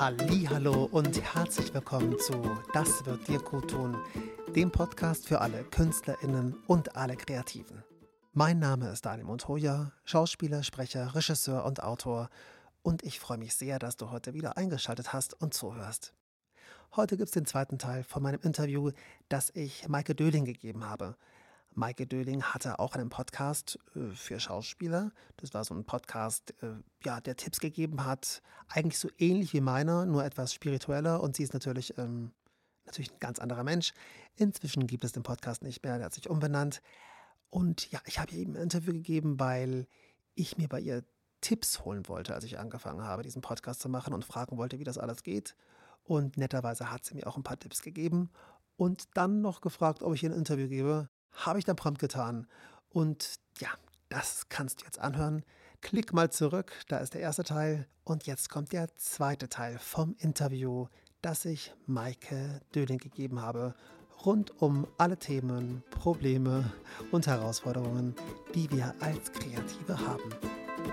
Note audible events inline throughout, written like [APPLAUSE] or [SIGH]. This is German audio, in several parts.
Hallo und herzlich willkommen zu Das wird dir gut tun, dem Podcast für alle Künstlerinnen und alle Kreativen. Mein Name ist Daniel Montoya, Schauspieler, Sprecher, Regisseur und Autor und ich freue mich sehr, dass du heute wieder eingeschaltet hast und zuhörst. Heute gibt es den zweiten Teil von meinem Interview, das ich Maike Döling gegeben habe. Maike Döling hatte auch einen Podcast äh, für Schauspieler. Das war so ein Podcast, äh, ja, der Tipps gegeben hat, eigentlich so ähnlich wie meiner, nur etwas spiritueller. Und sie ist natürlich, ähm, natürlich ein ganz anderer Mensch. Inzwischen gibt es den Podcast nicht mehr, der hat sich umbenannt. Und ja, ich habe ihr eben ein Interview gegeben, weil ich mir bei ihr Tipps holen wollte, als ich angefangen habe, diesen Podcast zu machen und fragen wollte, wie das alles geht. Und netterweise hat sie mir auch ein paar Tipps gegeben und dann noch gefragt, ob ich ihr ein Interview gebe. Habe ich dann prompt getan. Und ja, das kannst du jetzt anhören. Klick mal zurück, da ist der erste Teil. Und jetzt kommt der zweite Teil vom Interview, das ich Maike Döling gegeben habe, rund um alle Themen, Probleme und Herausforderungen, die wir als Kreative haben.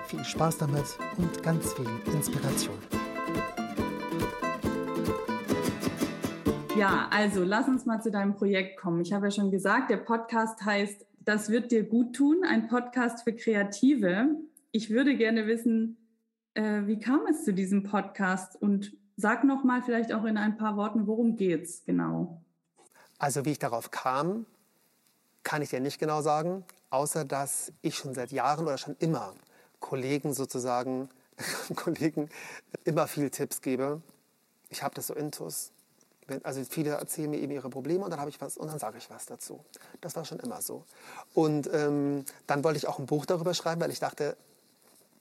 Viel Spaß damit und ganz viel Inspiration. Ja, also lass uns mal zu deinem Projekt kommen. Ich habe ja schon gesagt, der Podcast heißt Das wird dir gut tun, ein Podcast für Kreative. Ich würde gerne wissen, äh, wie kam es zu diesem Podcast und sag noch mal vielleicht auch in ein paar Worten, worum geht's genau? Also wie ich darauf kam, kann ich dir nicht genau sagen, außer dass ich schon seit Jahren oder schon immer Kollegen sozusagen, [LAUGHS] Kollegen immer viel Tipps gebe. Ich habe das so intus also viele erzählen mir eben ihre Probleme und dann habe ich was und dann sage ich was dazu. Das war schon immer so. Und ähm, dann wollte ich auch ein Buch darüber schreiben, weil ich dachte,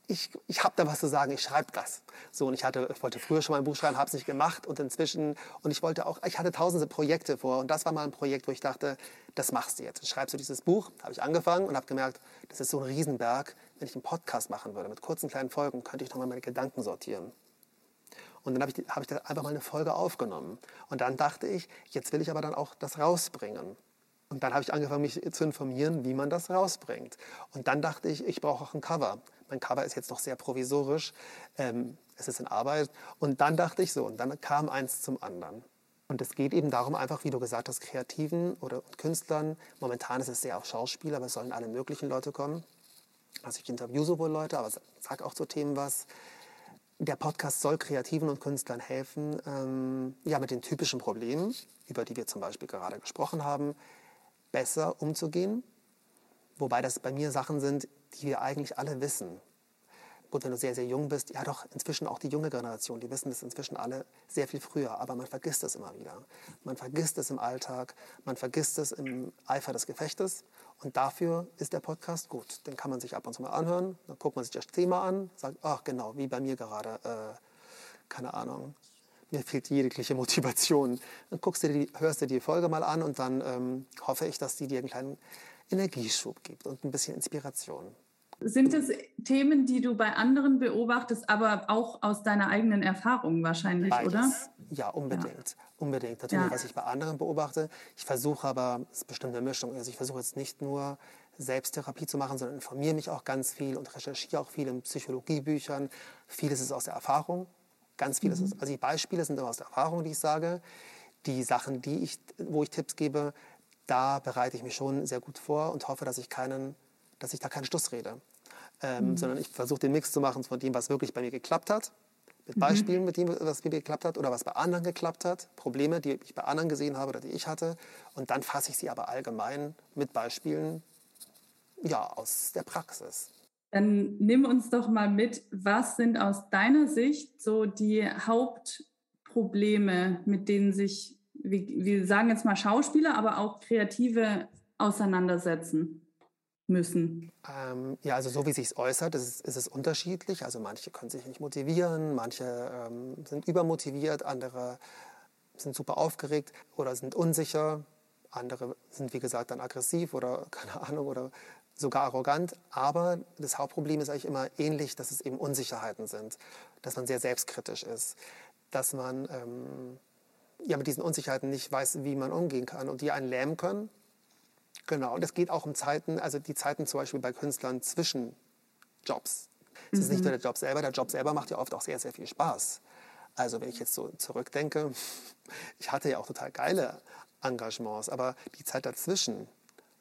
ich, ich habe da was zu sagen, ich schreibe das. So, und ich, hatte, wollte früher schon mal ein Buch schreiben, habe es nicht gemacht und inzwischen, und ich wollte auch, ich hatte tausende Projekte vor und das war mal ein Projekt, wo ich dachte, das machst du jetzt. Schreibst du dieses Buch, habe ich angefangen und habe gemerkt, das ist so ein Riesenberg. Wenn ich einen Podcast machen würde mit kurzen kleinen Folgen, könnte ich nochmal meine Gedanken sortieren. Und dann habe ich, hab ich da einfach mal eine Folge aufgenommen. Und dann dachte ich, jetzt will ich aber dann auch das rausbringen. Und dann habe ich angefangen, mich zu informieren, wie man das rausbringt. Und dann dachte ich, ich brauche auch ein Cover. Mein Cover ist jetzt noch sehr provisorisch. Ähm, es ist in Arbeit. Und dann dachte ich so, und dann kam eins zum anderen. Und es geht eben darum, einfach, wie du gesagt hast, Kreativen oder Künstlern. Momentan ist es sehr auf Schauspieler, aber es sollen alle möglichen Leute kommen. Also ich interview sowohl Leute, aber sag auch zu Themen was der Podcast soll Kreativen und Künstlern helfen, ähm, ja, mit den typischen Problemen, über die wir zum Beispiel gerade gesprochen haben, besser umzugehen. Wobei das bei mir Sachen sind, die wir eigentlich alle wissen. Gut, wenn du sehr, sehr jung bist, ja doch, inzwischen auch die junge Generation, die wissen das inzwischen alle sehr viel früher, aber man vergisst es immer wieder. Man vergisst es im Alltag, man vergisst es im Eifer des Gefechtes und dafür ist der Podcast gut. Den kann man sich ab und zu mal anhören, dann guckt man sich das Thema an, sagt, ach genau, wie bei mir gerade, äh, keine Ahnung, mir fehlt jegliche Motivation. Dann guckst du die, hörst du die Folge mal an und dann ähm, hoffe ich, dass die dir einen kleinen Energieschub gibt und ein bisschen Inspiration. Sind es Themen, die du bei anderen beobachtest, aber auch aus deiner eigenen Erfahrung wahrscheinlich, Beides. oder? Ja, unbedingt. Ja. Unbedingt. Natürlich, ja. was ich bei anderen beobachte. Ich versuche aber, es ist bestimmt eine Mischung. Also ich versuche jetzt nicht nur Selbsttherapie zu machen, sondern informiere mich auch ganz viel und recherchiere auch viel in Psychologiebüchern. Vieles ist aus der Erfahrung. Ganz vieles mhm. ist, also die Beispiele sind immer aus der Erfahrung, die ich sage. Die Sachen, die ich, wo ich Tipps gebe, da bereite ich mich schon sehr gut vor und hoffe, dass ich keinen dass ich da keinen Stuss rede, ähm, mhm. sondern ich versuche den Mix zu machen von dem, was wirklich bei mir geklappt hat, mit mhm. Beispielen, mit dem, was bei mir geklappt hat oder was bei anderen geklappt hat, Probleme, die ich bei anderen gesehen habe oder die ich hatte. Und dann fasse ich sie aber allgemein mit Beispielen ja, aus der Praxis. Dann nimm uns doch mal mit, was sind aus deiner Sicht so die Hauptprobleme, mit denen sich, wir sagen jetzt mal Schauspieler, aber auch Kreative auseinandersetzen? Müssen? Ähm, ja, also so wie sich äußert, ist, ist, es unterschiedlich. Also manche können sich nicht motivieren, manche ähm, sind übermotiviert, andere sind super aufgeregt oder sind unsicher. Andere sind, wie gesagt, dann aggressiv oder [LAUGHS] keine Ahnung oder sogar arrogant. Aber das Hauptproblem ist eigentlich immer ähnlich, dass es eben Unsicherheiten sind, dass man sehr selbstkritisch ist, dass man ähm, ja mit diesen Unsicherheiten nicht weiß, wie man umgehen kann und die einen lähmen können Genau, und es geht auch um Zeiten, also die Zeiten zum Beispiel bei Künstlern zwischen Jobs. Es mhm. ist nicht nur der Job selber, der Job selber macht ja oft auch sehr, sehr viel Spaß. Also wenn ich jetzt so zurückdenke, [LAUGHS] ich hatte ja auch total geile Engagements, aber die Zeit dazwischen,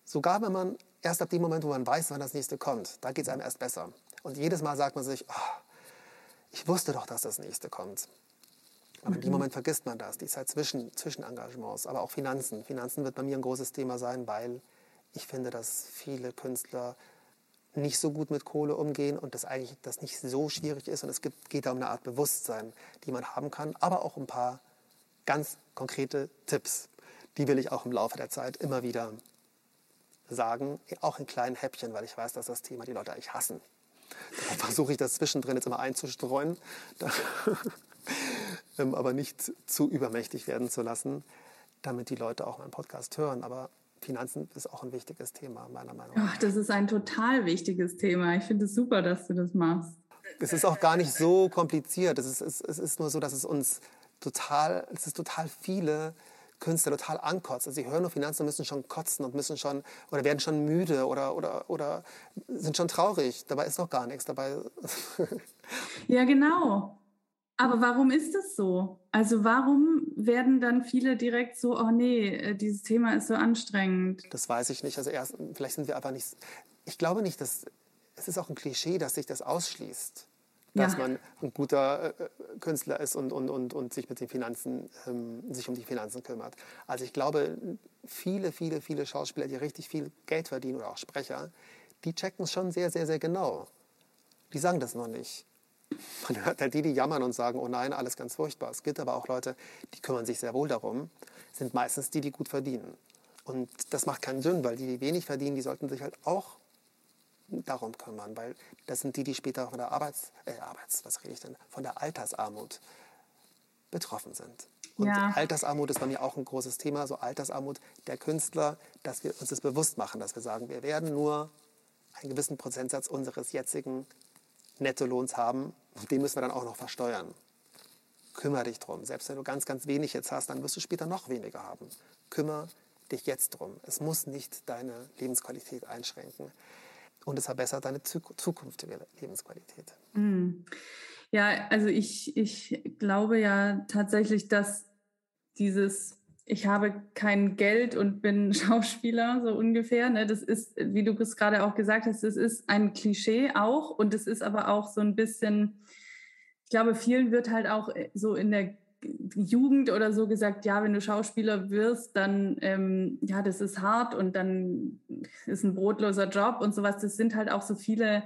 sogar wenn man erst ab dem Moment, wo man weiß, wann das nächste kommt, da geht es einem erst besser. Und jedes Mal sagt man sich, oh, ich wusste doch, dass das nächste kommt. Aber mhm. in dem mhm. Moment vergisst man das, die Zeit zwischen, zwischen Engagements, aber auch Finanzen. Finanzen wird bei mir ein großes Thema sein, weil ich finde, dass viele Künstler nicht so gut mit Kohle umgehen und das eigentlich das nicht so schwierig ist. Und es gibt, geht da um eine Art Bewusstsein, die man haben kann, aber auch ein paar ganz konkrete Tipps. Die will ich auch im Laufe der Zeit immer wieder sagen, auch in kleinen Häppchen, weil ich weiß, dass das Thema die Leute eigentlich hassen. Darum versuche ich das zwischendrin jetzt immer einzustreuen, [LAUGHS] ähm, aber nicht zu übermächtig werden zu lassen, damit die Leute auch meinen Podcast hören. Aber Finanzen ist auch ein wichtiges Thema, meiner Meinung nach. Ach, das ist ein total wichtiges Thema. Ich finde es super, dass du das machst. Es ist auch gar nicht so kompliziert. Es ist, es, es ist nur so, dass es uns total, es ist total viele Künstler total ankotzt. Also sie hören nur Finanzen und müssen schon kotzen und müssen schon oder werden schon müde oder, oder, oder sind schon traurig. Dabei ist noch gar nichts. Dabei ja, genau. Aber warum ist das so? Also warum werden dann viele direkt so, oh nee, äh, dieses Thema ist so anstrengend? Das weiß ich nicht. Also erst, vielleicht sind wir einfach nicht. Ich glaube nicht, dass es ist auch ein Klischee, dass sich das ausschließt, dass ja. man ein guter äh, Künstler ist und, und, und, und sich mit den Finanzen, ähm, sich um die Finanzen kümmert. Also ich glaube, viele, viele, viele Schauspieler, die richtig viel Geld verdienen oder auch Sprecher, die checken es schon sehr, sehr, sehr genau. Die sagen das noch nicht. Man hört halt die, die jammern und sagen, oh nein, alles ganz furchtbar. Es gibt aber auch Leute, die kümmern sich sehr wohl darum, sind meistens die, die gut verdienen. Und das macht keinen Sinn, weil die, die wenig verdienen, die sollten sich halt auch darum kümmern, weil das sind die, die später von der Arbeits, äh, Arbeits, was rede ich denn, von der Altersarmut betroffen sind. Und ja. Altersarmut ist bei mir auch ein großes Thema, so Altersarmut der Künstler, dass wir uns das bewusst machen, dass wir sagen, wir werden nur einen gewissen Prozentsatz unseres jetzigen Nettolohns haben. Den müssen wir dann auch noch versteuern. Kümmere dich drum. Selbst wenn du ganz, ganz wenig jetzt hast, dann wirst du später noch weniger haben. Kümmere dich jetzt drum. Es muss nicht deine Lebensqualität einschränken. Und es verbessert deine zukünftige Lebensqualität. Mm. Ja, also ich, ich glaube ja tatsächlich, dass dieses ich habe kein Geld und bin [LAUGHS] Schauspieler, so ungefähr. Ne? Das ist, wie du es gerade auch gesagt hast, das ist ein Klischee auch und es ist aber auch so ein bisschen, ich glaube, vielen wird halt auch äh, so in der Jugend oder so gesagt, ja, wenn du Schauspieler wirst, dann, ähm, ja, das ist hart und dann ist ein brotloser Job und sowas. Das sind halt auch so viele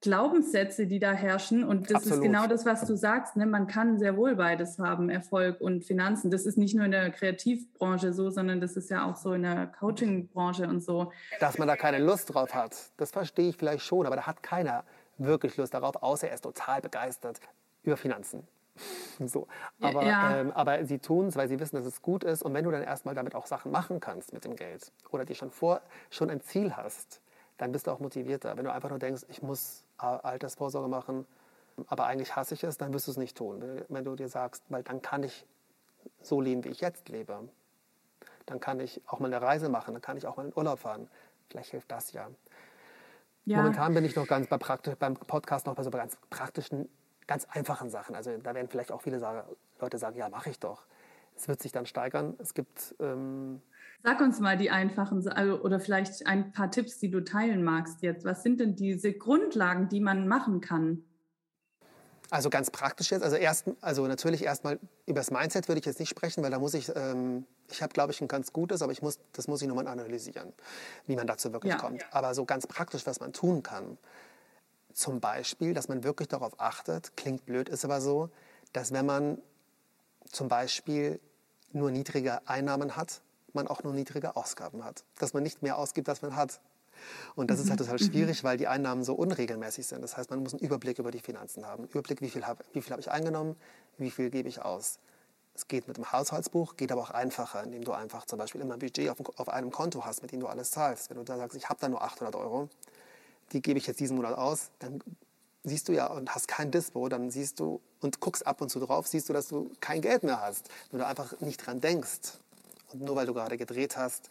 Glaubenssätze, die da herrschen. Und das Absolut. ist genau das, was du sagst. Ne? Man kann sehr wohl beides haben, Erfolg und Finanzen. Das ist nicht nur in der Kreativbranche so, sondern das ist ja auch so in der Coachingbranche und so. Dass man da keine Lust drauf hat, das verstehe ich vielleicht schon, aber da hat keiner wirklich Lust darauf, außer er ist total begeistert über Finanzen. [LAUGHS] So. Aber, ja. ähm, aber sie tun es, weil sie wissen, dass es gut ist. Und wenn du dann erstmal damit auch Sachen machen kannst mit dem Geld oder dir schon vor schon ein Ziel hast, dann bist du auch motivierter. Wenn du einfach nur denkst, ich muss Altersvorsorge machen, aber eigentlich hasse ich es, dann wirst du es nicht tun. Wenn du dir sagst, weil dann kann ich so leben, wie ich jetzt lebe. Dann kann ich auch mal eine Reise machen, dann kann ich auch mal in Urlaub fahren. Vielleicht hilft das ja. ja. Momentan bin ich noch ganz bei praktisch, beim Podcast noch bei so ganz praktischen, ganz einfachen Sachen. Also da werden vielleicht auch viele sagen, Leute sagen, ja, mache ich doch. Es wird sich dann steigern. Es gibt ähm, Sag uns mal die einfachen also, oder vielleicht ein paar Tipps, die du teilen magst jetzt. Was sind denn diese Grundlagen, die man machen kann? Also ganz praktisch jetzt. Also, erst, also natürlich erstmal über das Mindset würde ich jetzt nicht sprechen, weil da muss ich, ähm, ich habe glaube ich ein ganz gutes, aber ich muss, das muss ich nochmal analysieren, wie man dazu wirklich ja. kommt. Aber so ganz praktisch, was man tun kann. Zum Beispiel, dass man wirklich darauf achtet, klingt blöd, ist aber so, dass wenn man zum Beispiel nur niedrige Einnahmen hat, man auch nur niedrige Ausgaben hat. Dass man nicht mehr ausgibt, als man hat. Und das mhm. ist halt total mhm. schwierig, weil die Einnahmen so unregelmäßig sind. Das heißt, man muss einen Überblick über die Finanzen haben. Überblick, wie viel habe hab ich eingenommen, wie viel gebe ich aus. Es geht mit dem Haushaltsbuch, geht aber auch einfacher, indem du einfach zum Beispiel immer ein Budget auf, auf einem Konto hast, mit dem du alles zahlst. Wenn du da sagst, ich habe da nur 800 Euro, die gebe ich jetzt diesen Monat aus, dann siehst du ja und hast kein Dispo, dann siehst du und guckst ab und zu drauf, siehst du, dass du kein Geld mehr hast, wenn du einfach nicht dran denkst und nur weil du gerade gedreht hast,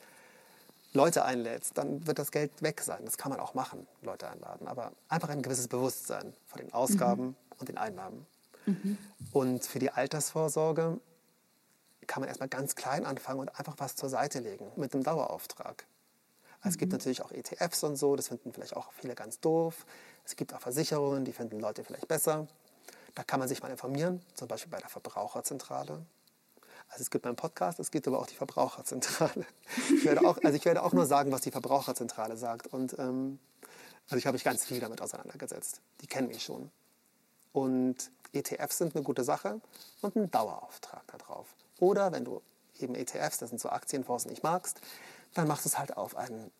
Leute einlädst, dann wird das Geld weg sein. Das kann man auch machen, Leute einladen. Aber einfach ein gewisses Bewusstsein von den Ausgaben mhm. und den Einnahmen. Mhm. Und für die Altersvorsorge kann man erstmal ganz klein anfangen und einfach was zur Seite legen mit einem Dauerauftrag. Also Es gibt mhm. natürlich auch ETFs und so, das finden vielleicht auch viele ganz doof. Es gibt auch Versicherungen, die finden Leute vielleicht besser. Da kann man sich mal informieren, zum Beispiel bei der Verbraucherzentrale. Also es gibt meinen Podcast, es gibt aber auch die Verbraucherzentrale. Ich werde auch, also ich werde auch nur sagen, was die Verbraucherzentrale sagt. Und ähm, also ich habe mich ganz viel damit auseinandergesetzt. Die kennen mich schon. Und ETFs sind eine gute Sache und ein Dauerauftrag darauf. Oder wenn du eben ETFs, das sind so Aktienfonds, nicht magst, dann machst du es halt auf ein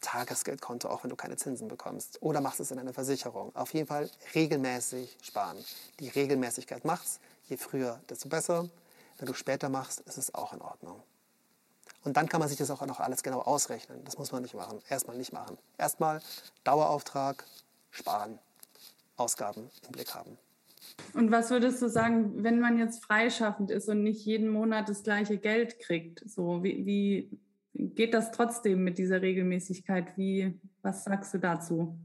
Tagesgeldkonto, auch wenn du keine Zinsen bekommst. Oder machst es in eine Versicherung. Auf jeden Fall regelmäßig sparen. Die Regelmäßigkeit macht's. Je früher, desto besser. Wenn du später machst, ist es auch in Ordnung. Und dann kann man sich das auch noch alles genau ausrechnen. Das muss man nicht machen. Erstmal nicht machen. Erstmal Dauerauftrag, sparen, Ausgaben im Blick haben. Und was würdest du sagen, wenn man jetzt freischaffend ist und nicht jeden Monat das gleiche Geld kriegt? So, wie, wie geht das trotzdem mit dieser Regelmäßigkeit? Wie, was sagst du dazu?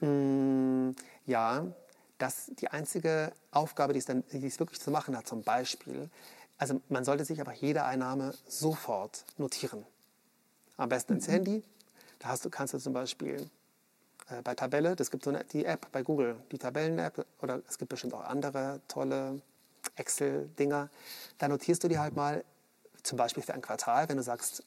Mm, ja, das die einzige Aufgabe, die es, dann, die es wirklich zu machen hat, zum Beispiel, also man sollte sich einfach jede Einnahme sofort notieren. Am besten ins mhm. Handy. Da hast du, kannst du zum Beispiel äh, bei Tabelle, das gibt so eine, die App bei Google, die Tabellen-App, oder es gibt bestimmt auch andere tolle Excel-Dinger. Da notierst du dir halt mal, zum Beispiel für ein Quartal, wenn du sagst,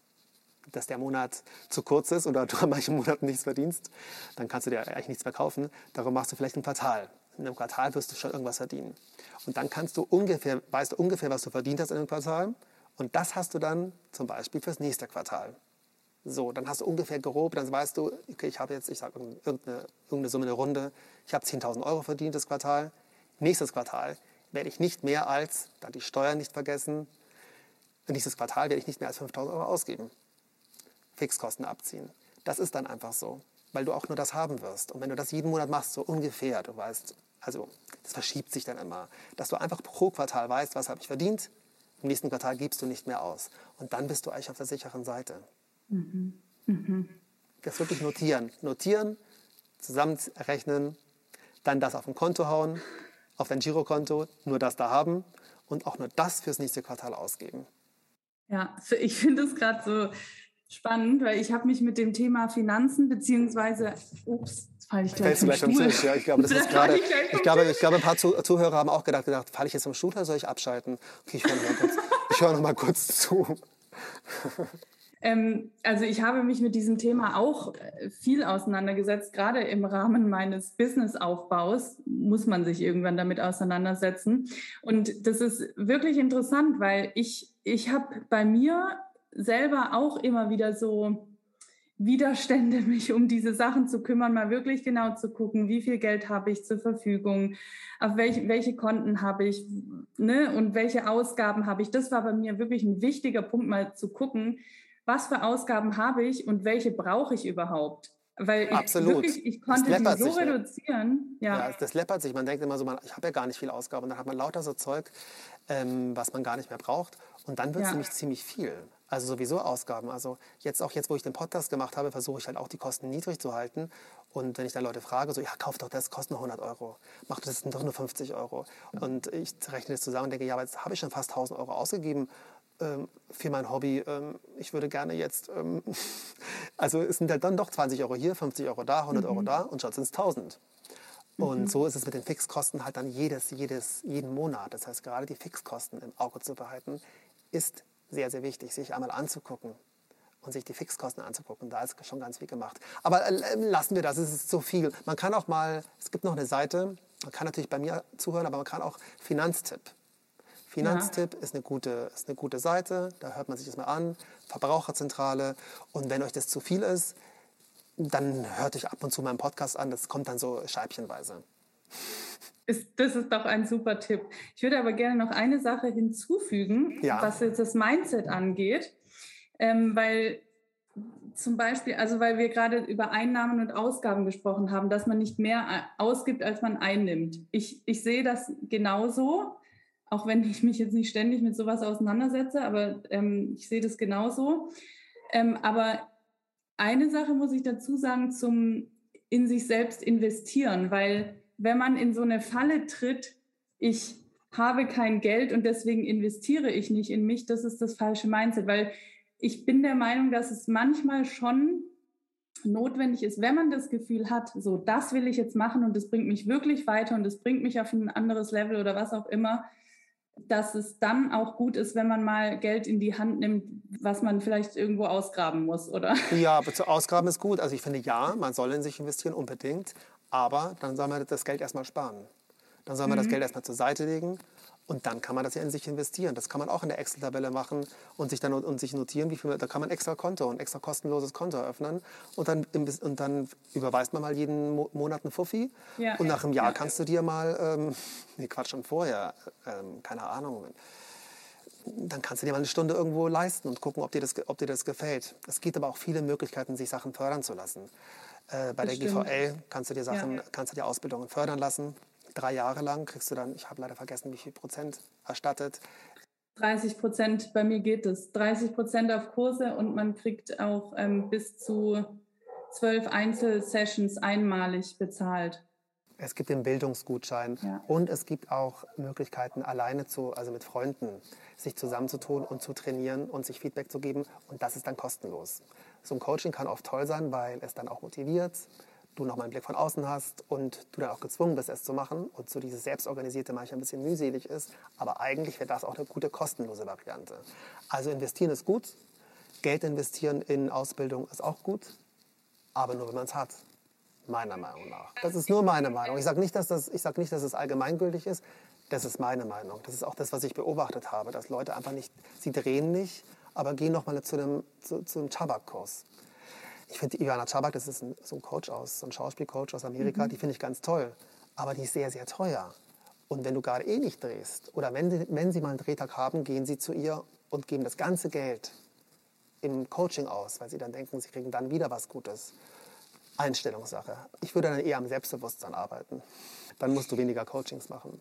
dass der Monat zu kurz ist oder du an manchen Monaten nichts verdienst, dann kannst du dir eigentlich nichts mehr kaufen. Darum machst du vielleicht ein Quartal. In einem Quartal wirst du schon irgendwas verdienen. Und dann kannst du ungefähr, weißt du ungefähr, was du verdient hast in einem Quartal. Und das hast du dann zum Beispiel fürs nächste Quartal. So, dann hast du ungefähr grob, dann weißt du, okay, ich habe jetzt, ich sage irgendeine, irgendeine Summe, eine Runde, ich habe 10.000 Euro verdient das Quartal. Nächstes Quartal werde ich nicht mehr als, dann die Steuern nicht vergessen, nächstes Quartal werde ich nicht mehr als 5.000 Euro ausgeben. Fixkosten abziehen. Das ist dann einfach so, weil du auch nur das haben wirst. Und wenn du das jeden Monat machst, so ungefähr, du weißt, also das verschiebt sich dann immer, dass du einfach pro Quartal weißt, was habe ich verdient, im nächsten Quartal gibst du nicht mehr aus. Und dann bist du eigentlich auf der sicheren Seite. Mhm. Mhm. Das wirklich notieren. Notieren, zusammenrechnen, dann das auf ein Konto hauen, auf dein Girokonto, nur das da haben und auch nur das fürs nächste Quartal ausgeben. Ja, ich finde es gerade so spannend, weil ich habe mich mit dem Thema Finanzen beziehungsweise, ups, falle ich gleich, vom gleich Stuhl. Tisch, ja, ich glaube, das [LAUGHS] ist gerade, ich, glaube, ich glaube, ein paar Zuhörer haben auch gedacht, gedacht falle ich jetzt vom Stuhl oder soll ich abschalten? Okay, ich höre noch, mal kurz, ich höre noch mal kurz zu. [LAUGHS] Ähm, also ich habe mich mit diesem Thema auch äh, viel auseinandergesetzt. Gerade im Rahmen meines Businessaufbaus muss man sich irgendwann damit auseinandersetzen. Und das ist wirklich interessant, weil ich, ich habe bei mir selber auch immer wieder so Widerstände, [LAUGHS] mich um diese Sachen zu kümmern, mal wirklich genau zu gucken, wie viel Geld habe ich zur Verfügung, auf welche, welche Konten habe ich ne, und welche Ausgaben habe ich. Das war bei mir wirklich ein wichtiger Punkt, mal zu gucken, was für Ausgaben habe ich und welche brauche ich überhaupt. Weil ich, Wirklich, ich konnte die so sich, reduzieren. Ja. ja. das läppert sich. Man denkt immer so, man, ich habe ja gar nicht viel Ausgaben. Und dann hat man lauter so Zeug, ähm, was man gar nicht mehr braucht. Und dann wird es ja. nämlich ziemlich viel. Also sowieso Ausgaben. Also jetzt auch jetzt, wo ich den Podcast gemacht habe, versuche ich halt auch die Kosten niedrig zu halten. Und wenn ich dann Leute frage, so, ja, kauf doch das, kostet nur 100 Euro. Mach das doch nur 50 Euro. Und ich rechne das zusammen und denke, ja, aber jetzt habe ich schon fast 1000 Euro ausgegeben ähm, für mein Hobby. Ähm, ich würde gerne jetzt, ähm, [LAUGHS] also es sind halt dann doch 20 Euro hier, 50 Euro da, 100 mhm. Euro da und schon sind es 1000. Und mhm. so ist es mit den Fixkosten halt dann jedes, jedes, jeden Monat. Das heißt, gerade die Fixkosten im Auge zu behalten, ist sehr, sehr wichtig, sich einmal anzugucken und sich die Fixkosten anzugucken. Da ist schon ganz viel gemacht. Aber äh, lassen wir das, es ist zu viel. Man kann auch mal, es gibt noch eine Seite, man kann natürlich bei mir zuhören, aber man kann auch Finanztipp. Finanztipp ja. ist, eine gute, ist eine gute Seite, da hört man sich das mal an. Verbraucherzentrale. Und wenn euch das zu viel ist, dann hört euch ab und zu meinen Podcast an. Das kommt dann so scheibchenweise. Das ist doch ein super Tipp. Ich würde aber gerne noch eine Sache hinzufügen, ja. was jetzt das Mindset angeht. Ähm, weil zum Beispiel, also weil wir gerade über Einnahmen und Ausgaben gesprochen haben, dass man nicht mehr ausgibt, als man einnimmt. Ich, ich sehe das genauso auch wenn ich mich jetzt nicht ständig mit sowas auseinandersetze, aber ähm, ich sehe das genauso. Ähm, aber eine Sache muss ich dazu sagen zum in sich selbst investieren, weil wenn man in so eine Falle tritt, ich habe kein Geld und deswegen investiere ich nicht in mich, das ist das falsche Mindset, weil ich bin der Meinung, dass es manchmal schon notwendig ist, wenn man das Gefühl hat, so das will ich jetzt machen und das bringt mich wirklich weiter und das bringt mich auf ein anderes Level oder was auch immer, dass es dann auch gut ist, wenn man mal Geld in die Hand nimmt, was man vielleicht irgendwo ausgraben muss, oder? Ja, aber zu ausgraben ist gut. Also ich finde ja, man soll in sich investieren unbedingt, aber dann soll man das Geld erstmal sparen. Dann soll man mhm. das Geld erstmal zur Seite legen und dann kann man das ja in sich investieren. Das kann man auch in der Excel-Tabelle machen und sich dann und sich notieren, wie viel. Da kann man extra Konto und extra kostenloses Konto eröffnen und dann, und dann überweist man mal jeden Monat einen Fuffi. Ja. Und nach einem Jahr kannst du dir mal, ähm, [LAUGHS] nee, Quatsch, schon vorher, ähm, keine Ahnung, dann kannst du dir mal eine Stunde irgendwo leisten und gucken, ob dir das, ob dir das gefällt. Es gibt aber auch viele Möglichkeiten, sich Sachen fördern zu lassen. Äh, bei das der. GVL kannst du dir Sachen, ja. kannst du dir Ausbildungen fördern lassen drei Jahre lang kriegst du dann, ich habe leider vergessen, wie viel Prozent erstattet. 30 Prozent, bei mir geht es. 30 Prozent auf Kurse und man kriegt auch ähm, bis zu zwölf Einzelsessions einmalig bezahlt. Es gibt den Bildungsgutschein ja. und es gibt auch Möglichkeiten, alleine zu, also mit Freunden, sich zusammenzutun und zu trainieren und sich Feedback zu geben. Und das ist dann kostenlos. So ein Coaching kann oft toll sein, weil es dann auch motiviert, du nochmal einen Blick von außen hast und du dann auch gezwungen bist, es zu machen und so dieses Selbstorganisierte manchmal ein bisschen mühselig ist. Aber eigentlich wäre das auch eine gute kostenlose Variante. Also investieren ist gut, Geld investieren in Ausbildung ist auch gut, aber nur wenn man es hat. Meiner Meinung nach. Das ist nur meine Meinung. Ich sage nicht, dass das, ich sag nicht, dass es allgemeingültig ist. Das ist meine Meinung. Das ist auch das, was ich beobachtet habe, dass Leute einfach nicht, sie drehen nicht, aber gehen noch mal zu einem, zu, zu einem Tabakkurs ich finde Ivana Chabak, das ist ein, so ein Coach aus, so ein Schauspielcoach aus Amerika, mhm. die finde ich ganz toll. Aber die ist sehr, sehr teuer. Und wenn du gerade eh nicht drehst oder wenn, wenn sie mal einen Drehtag haben, gehen sie zu ihr und geben das ganze Geld im Coaching aus, weil sie dann denken, sie kriegen dann wieder was Gutes. Einstellungssache. Ich würde dann eher am Selbstbewusstsein arbeiten. Dann musst du weniger Coachings machen.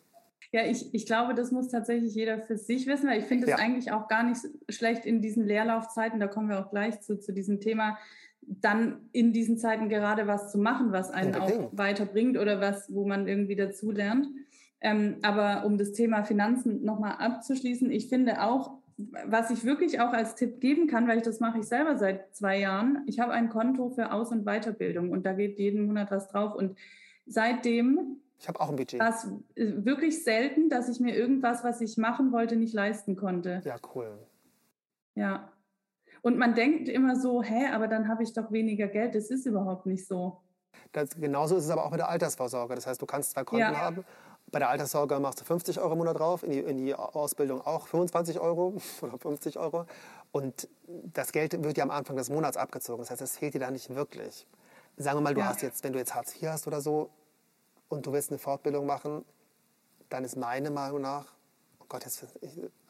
Ja, ich, ich glaube, das muss tatsächlich jeder für sich wissen, weil ich finde es ja. eigentlich auch gar nicht schlecht in diesen Leerlaufzeiten, da kommen wir auch gleich zu, zu diesem Thema, dann in diesen Zeiten gerade was zu machen, was einen auch weiterbringt oder was, wo man irgendwie dazu lernt. Ähm, aber um das Thema Finanzen nochmal abzuschließen, ich finde auch, was ich wirklich auch als Tipp geben kann, weil ich das mache ich selber seit zwei Jahren, ich habe ein Konto für Aus- und Weiterbildung und da geht jeden Monat was drauf und seitdem ich habe auch ein Budget. War es wirklich selten, dass ich mir irgendwas, was ich machen wollte, nicht leisten konnte. Ja, cool. Ja, und man denkt immer so, hä, aber dann habe ich doch weniger Geld. Das ist überhaupt nicht so. Das, genauso ist es aber auch mit der Altersvorsorge. Das heißt, du kannst zwei Konten ja. haben. Bei der Altersvorsorge machst du 50 Euro im Monat drauf, in die, in die Ausbildung auch 25 Euro [LAUGHS] oder 50 Euro. Und das Geld wird ja am Anfang des Monats abgezogen. Das heißt, es fehlt dir da nicht wirklich. Sagen wir mal, du ja. hast jetzt, wenn du jetzt Hartz IV hast oder so und du willst eine Fortbildung machen, dann ist meine Meinung nach, oh Gott, jetzt,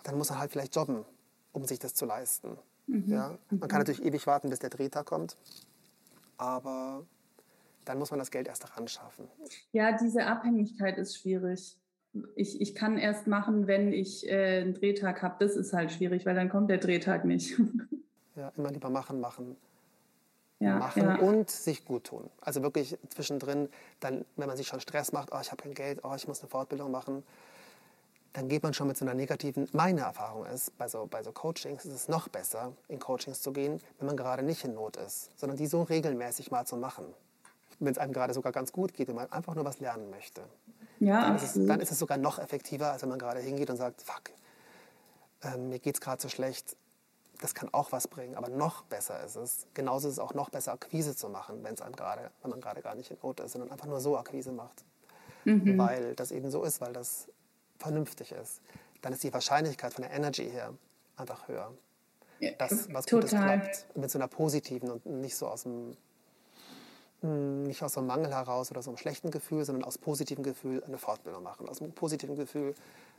dann muss man halt vielleicht jobben, um sich das zu leisten. Mhm. Ja? Man kann natürlich ewig warten, bis der Drehtag kommt, aber dann muss man das Geld erst daran schaffen. Ja, diese Abhängigkeit ist schwierig. Ich, ich kann erst machen, wenn ich äh, einen Drehtag habe. Das ist halt schwierig, weil dann kommt der Drehtag nicht. [LAUGHS] ja, immer lieber machen, machen. Ja, machen ja. und sich gut tun. Also wirklich zwischendrin, dann, wenn man sich schon Stress macht, oh, ich habe kein Geld, oh, ich muss eine Fortbildung machen, dann geht man schon mit so einer negativen, meine Erfahrung ist, bei so, bei so Coachings ist es noch besser, in Coachings zu gehen, wenn man gerade nicht in Not ist, sondern die so regelmäßig mal zu machen. Wenn es einem gerade sogar ganz gut geht und man einfach nur was lernen möchte. Ja, dann, ist es, dann ist es sogar noch effektiver, als wenn man gerade hingeht und sagt, fuck, äh, mir geht es gerade so schlecht. Das kann auch was bringen, aber noch besser ist es. Genauso ist es auch noch besser, Akquise zu machen, wenn es einem gerade, wenn man gerade gar nicht in Not ist, sondern einfach nur so Akquise macht. Mhm. Weil das eben so ist, weil das vernünftig ist, dann ist die Wahrscheinlichkeit von der Energy her einfach höher. dass was Total. Gutes klappt. Mit so einer positiven und nicht so aus dem hm, nicht aus so einem Mangel heraus oder so einem schlechten Gefühl, sondern aus positivem Gefühl eine Fortbildung machen, aus einem positiven Gefühl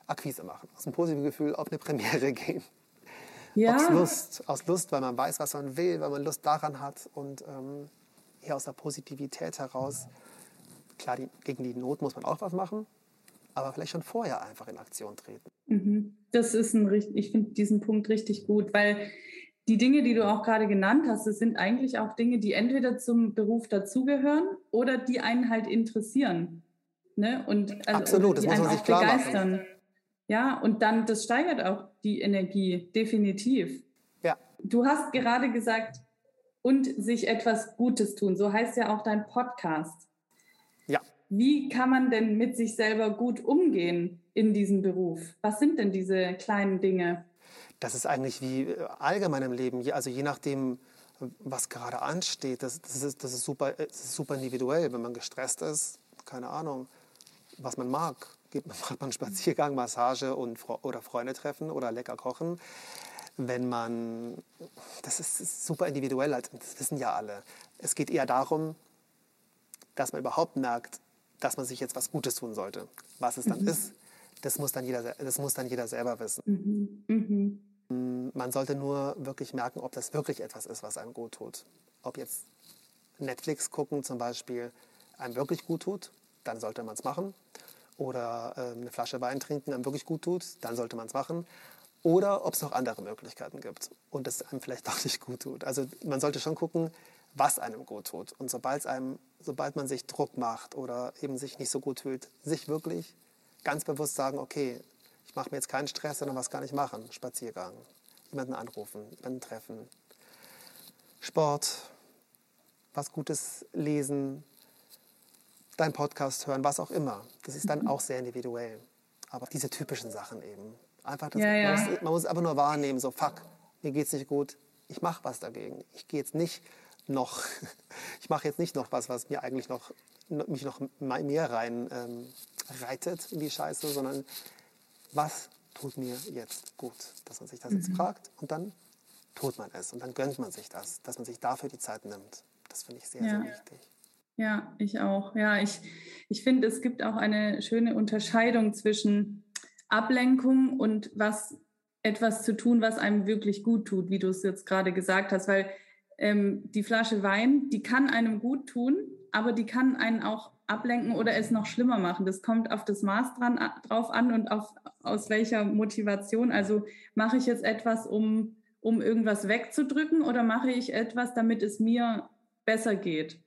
Akquise machen, aus einem positiven Gefühl auf eine Premiere [LAUGHS] gehen. Ja. Aus Lust, aus Lust, weil man weiß, was man will, weil man Lust daran hat und ähm, hier aus der Positivität heraus, klar, die, gegen die Not muss man auch was machen, aber vielleicht schon vorher einfach in Aktion treten. Mhm. Das ist ein ich finde diesen Punkt richtig gut, weil die Dinge, die du auch gerade genannt hast, das sind eigentlich auch Dinge, die entweder zum Beruf dazugehören oder die einen halt interessieren. Ne? Und, also, Absolut, das muss man sich klar begeistern. machen. Ja, und dann, das steigert auch die Energie, definitiv. Ja. Du hast gerade gesagt, und sich etwas Gutes tun. So heißt ja auch dein Podcast. Ja. Wie kann man denn mit sich selber gut umgehen in diesem Beruf? Was sind denn diese kleinen Dinge? Das ist eigentlich wie äh, allgemein im Leben. Also je nachdem, was gerade ansteht, das, das, ist, das, ist super, das ist super individuell. Wenn man gestresst ist, keine Ahnung, was man mag. [LAUGHS] Macht man einen Spaziergang, Massage und, oder Freunde treffen oder lecker kochen. Wenn man, das ist super individuell, das wissen ja alle. Es geht eher darum, dass man überhaupt merkt, dass man sich jetzt was Gutes tun sollte. Was es dann mhm. ist, das muss dann, jeder, das muss dann jeder selber wissen. Mhm. Mhm. Mm, man sollte nur wirklich merken, ob das wirklich etwas ist, was einem gut tut. Ob jetzt Netflix gucken zum Beispiel einem wirklich gut tut, dann sollte man es machen. Oder äh, eine Flasche Wein trinken einem wirklich gut tut, dann sollte man es machen. Oder ob es noch andere Möglichkeiten gibt und es einem vielleicht [LAUGHS] doch nicht gut tut. Also man sollte schon gucken, was einem gut tut. Und sobald, einem, sobald man sich Druck macht oder eben sich nicht so gut fühlt, sich wirklich ganz bewusst sagen, okay, ich mache mir jetzt keinen Stress, sondern was kann ich machen? Spaziergang, jemanden anrufen, jemanden treffen, Sport, was Gutes lesen, deinen Podcast hören, was auch immer. Das ist dann auch sehr individuell. Aber diese typischen Sachen eben. Einfach das, ja, ja. Man, muss, man muss einfach nur wahrnehmen, so fuck, mir geht's nicht gut, ich mache was dagegen. Ich gehe jetzt nicht noch, [LAUGHS] ich mache jetzt nicht noch was, was mir eigentlich noch, mich noch mehr rein ähm, reitet in die Scheiße, sondern was tut mir jetzt gut? Dass man sich das mhm. jetzt fragt und dann tut man es und dann gönnt man sich das, dass man sich dafür die Zeit nimmt. Das finde ich sehr, ja. sehr wichtig. Ja, ich auch. Ja, ich, ich finde, es gibt auch eine schöne Unterscheidung zwischen Ablenkung und was etwas zu tun, was einem wirklich gut tut, wie du es jetzt gerade gesagt hast, weil ähm, die Flasche Wein, die kann einem gut tun, aber die kann einen auch ablenken oder es noch schlimmer machen. Das kommt auf das Maß dran, drauf an und auf, aus welcher Motivation. Also mache ich jetzt etwas, um, um irgendwas wegzudrücken oder mache ich etwas, damit es mir besser geht?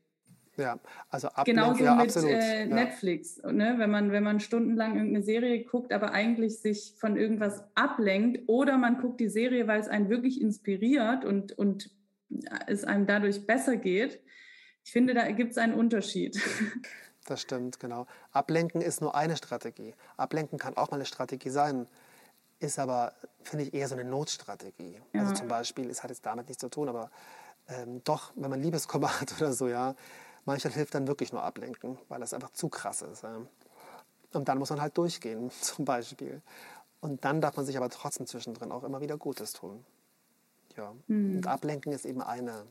Ja, also Ablenkung, Genauso ja, mit äh, Netflix, ne? wenn, man, wenn man stundenlang irgendeine Serie guckt, aber eigentlich sich von irgendwas ablenkt oder man guckt die Serie, weil es einen wirklich inspiriert und, und es einem dadurch besser geht. Ich finde, da gibt es einen Unterschied. [LAUGHS] Das stimmt, genau. Ablenken ist nur eine Strategie. Ablenken kann auch mal eine Strategie sein, ist aber, finde ich, eher so eine Notstrategie. Also ja. Also zum Beispiel, es hat jetzt damit nichts zu tun, aber ähm, doch, wenn man Liebeskummer [LAUGHS] hat oder so, ja, manchmal hilft dann wirklich nur ablenken, weil das einfach zu krass ist. Und dann muss man halt durchgehen, [LAUGHS] zum Beispiel. Und dann darf man sich aber trotzdem zwischendrin auch immer wieder Gutes tun. Ja. Mhm. Und ablenken ist eben eine,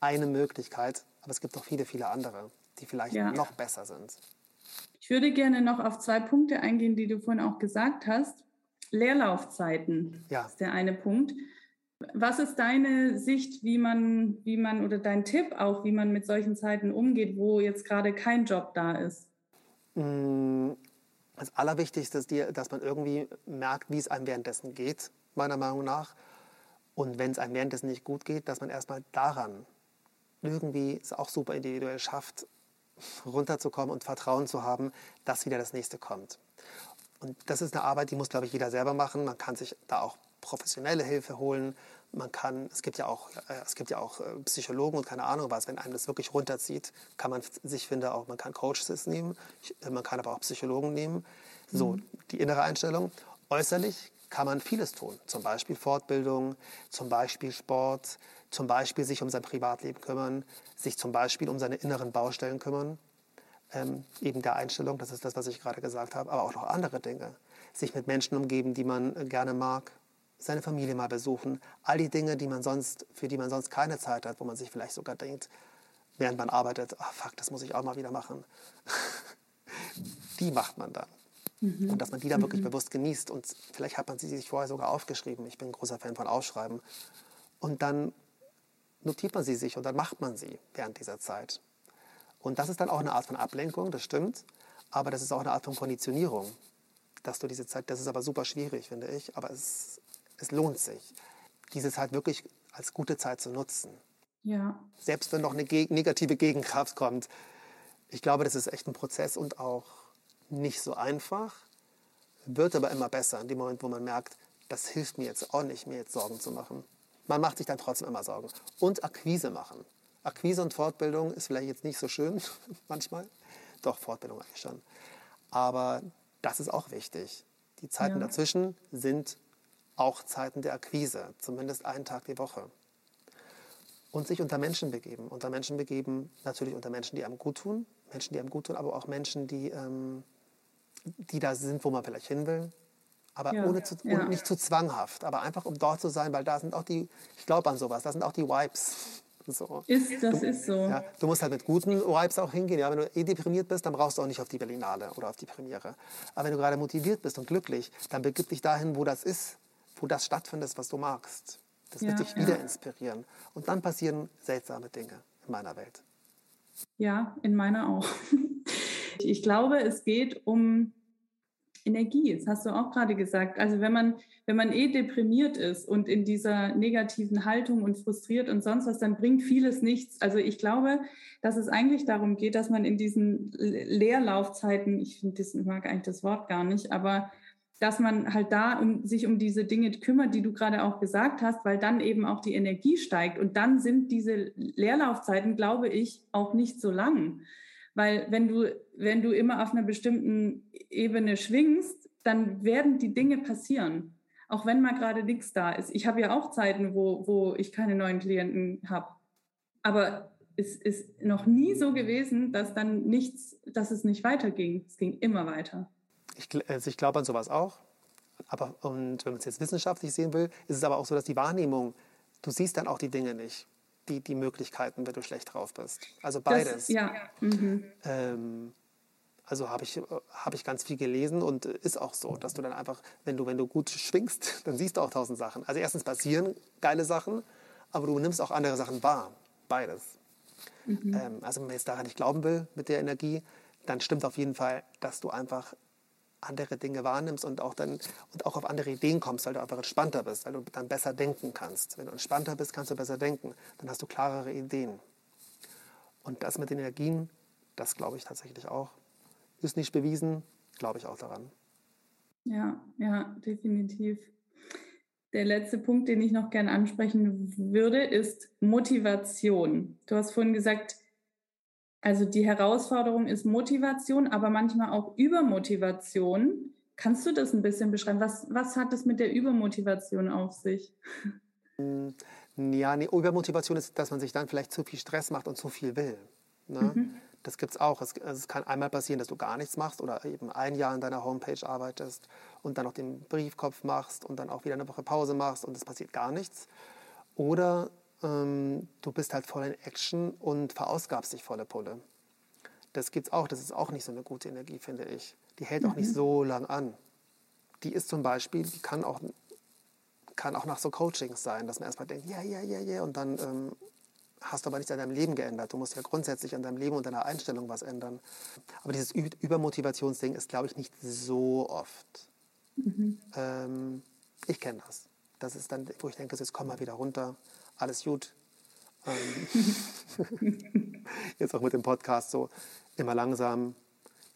eine Möglichkeit, aber es gibt noch viele, viele andere die vielleicht ja. noch besser sind. Ich würde gerne noch auf zwei Punkte eingehen, die du vorhin auch gesagt hast. Leerlaufzeiten ja. ist der eine Punkt. Was ist deine Sicht, wie man, wie man oder dein Tipp auch, wie man mit solchen Zeiten umgeht, wo jetzt gerade kein Job da ist? Mm, das Allerwichtigste ist, dass man irgendwie merkt, wie es einem währenddessen geht, meiner Meinung nach. Und wenn es einem währenddessen nicht gut geht, dass man erstmal daran irgendwie es auch super individuell schafft, runterzukommen und Vertrauen zu haben, dass wieder das nächste kommt. Und das ist eine Arbeit, die muss, glaube ich, jeder selber machen. Man kann sich da auch professionelle Hilfe holen. Man kann, es gibt ja auch, äh, es gibt ja auch äh, Psychologen und keine Ahnung was. Wenn einem das wirklich runterzieht, kann man sich, finde auch, man kann Coaches nehmen, äh, man kann aber auch Psychologen nehmen. So, mhm. die innere Einstellung. Äußerlich kann man vieles tun. Zum Beispiel Fortbildung, zum Beispiel Sport, zum Beispiel sich um sein Privatleben kümmern, sich zum Beispiel um seine inneren Baustellen kümmern. Ähm, eben der Einstellung, das ist das, was ich gerade gesagt habe, aber auch noch andere Dinge. Sich mit Menschen umgeben, die man gerne mag, seine Familie mal besuchen, all die Dinge, die man sonst, für die man sonst keine Zeit hat, wo man sich vielleicht sogar denkt, während man arbeitet, ach fuck, das muss ich auch mal wieder machen. [LAUGHS] die macht man dann. Mhm. Und dass man die dann wirklich mhm. bewusst genießt. Und vielleicht hat man sie sich vorher sogar aufgeschrieben. Ich bin ein großer Fan von Aufschreiben. Und dann notiert man sie sich und dann macht man sie während dieser Zeit. Und das ist dann auch eine Art von Ablenkung, das stimmt. Aber das ist auch eine Art von Konditionierung, dass du diese Zeit, das ist aber super schwierig, finde ich. Aber es, es lohnt sich, diese Zeit wirklich als gute Zeit zu nutzen. Ja. Selbst wenn noch eine negative Gegenkraft kommt. Ich glaube, das ist echt ein Prozess und auch nicht so einfach, wird aber immer besser in dem Moment, wo man merkt, das hilft mir jetzt auch nicht, mir jetzt Sorgen zu machen. Man macht sich dann trotzdem immer Sorgen. Und Akquise machen. Akquise und Fortbildung ist vielleicht jetzt nicht so schön [LAUGHS] manchmal. Doch, Fortbildung eigentlich schon. Aber das ist auch wichtig. Die Zeiten ja. dazwischen sind auch Zeiten der Akquise, zumindest einen Tag die Woche. Und sich unter Menschen begeben. Unter Menschen begeben, natürlich unter Menschen, die einem gut tun, Menschen, die einem gut tun, aber auch Menschen, die, ähm, die da sind, wo man vielleicht hin will. Aber ja, ohne zu, ja. nicht zu zwanghaft, aber einfach um dort zu sein, weil da sind auch die, ich glaube an sowas, da sind auch die Vibes. So. Ist, das du, ist so. Ja, du musst halt mit guten Vibes auch hingehen. Ja, wenn du eh deprimiert bist, dann brauchst du auch nicht auf die Berlinale oder auf die Premiere. Aber wenn du gerade motiviert bist und glücklich, dann begib dich dahin, wo das ist, wo das stattfindet, was du magst. Das wird dich wieder inspirieren. Und dann passieren seltsame Dinge in meiner Welt. Ja, in meiner auch. [LAUGHS] Ich glaube, es geht um Energie, das hast du auch gerade gesagt. Also wenn man, wenn man eh deprimiert ist und in dieser negativen Haltung und frustriert und sonst was, dann bringt vieles nichts. Also ich glaube, dass es eigentlich darum geht, dass man in diesen Leerlaufzeiten, ich finde, das mag eigentlich das Wort gar nicht, aber dass man halt da um, sich um diese Dinge kümmert, die du gerade auch gesagt hast, weil dann eben auch die Energie steigt. Und dann sind diese Leerlaufzeiten, glaube ich, auch nicht so lang. Weil wenn du, wenn du immer auf einer bestimmten Ebene schwingst, dann werden die Dinge passieren. Auch wenn mal gerade nichts da ist. Ich habe ja auch Zeiten, wo, wo ich keine neuen Klienten habe. Aber es ist noch nie so gewesen, dass dann nichts, dass es nicht weiterging. Es ging immer weiter. Ich, also ich glaube an sowas auch. Aber, und wenn man es jetzt wissenschaftlich sehen will, ist es aber auch so, dass die Wahrnehmung, du siehst dann auch die Dinge nicht die, die Möglichkeiten, wenn du schlecht drauf bist. Also beides. Das, ja. Mhm. Ähm, also habe ich, hab ich ganz viel gelesen und ist auch so, dass du dann einfach, wenn du, wenn du gut schwingst, [LAUGHS] dann siehst du auch tausend Sachen. Also erstens passieren geile Sachen, aber du nimmst auch andere Sachen wahr. Beides. Mhm. Ähm, also wenn man jetzt daran nicht glauben will mit der Energie, dann stimmt auf jeden Fall, dass du einfach andere Dinge wahrnimmst und auch, dann, und auch auf andere Ideen kommst, weil du einfach entspannter bist, weil du dann besser denken kannst. Wenn du entspannter bist, kannst du besser denken. Dann hast du klarere Ideen. Und das mit den Energien, das glaube ich tatsächlich auch. Ist nicht bewiesen, glaube ich auch daran. Ja, ja, definitiv. Der letzte Punkt, den ich noch gerne ansprechen würde, ist Motivation. Du hast vorhin gesagt, also die Herausforderung ist Motivation, aber manchmal auch Übermotivation. Kannst du das ein bisschen beschreiben? Was, was hat es mit der Übermotivation auf sich? Hm, ja, nee, Übermotivation ist, dass man sich dann vielleicht zu viel Stress macht und zu viel will. Ne? Mhm. Das gibt es auch. Es, es, kann einmal passieren, dass du gar nichts machst oder eben ein Jahr an deiner Homepage arbeitest und dann noch den Briefkopf machst und dann auch wieder eine Woche Pause machst und es passiert gar nichts. Oder ähm, du bist halt voll in Action und verausgabst dich volle Pulle. Das gibt's auch, das ist auch nicht so eine gute Energie, finde ich. Die hält auch mhm. nicht so lang an. Die ist zum Beispiel, die kann auch, kann auch nach so Coachings sein, dass man erstmal denkt, ja, ja, ja, ja, und dann ähm, hast du aber nichts an deinem Leben geändert. Du musst ja grundsätzlich an deinem Leben und deiner Einstellung was ändern. Aber dieses Übermotivationsding ist, glaube ich, nicht so oft. Mhm. Ähm, ich kenne das. Das ist dann, wo ich denke, jetzt komm mal wieder runter, alles gut. Ähm, [LAUGHS] jetzt auch mit dem Podcast so immer langsam,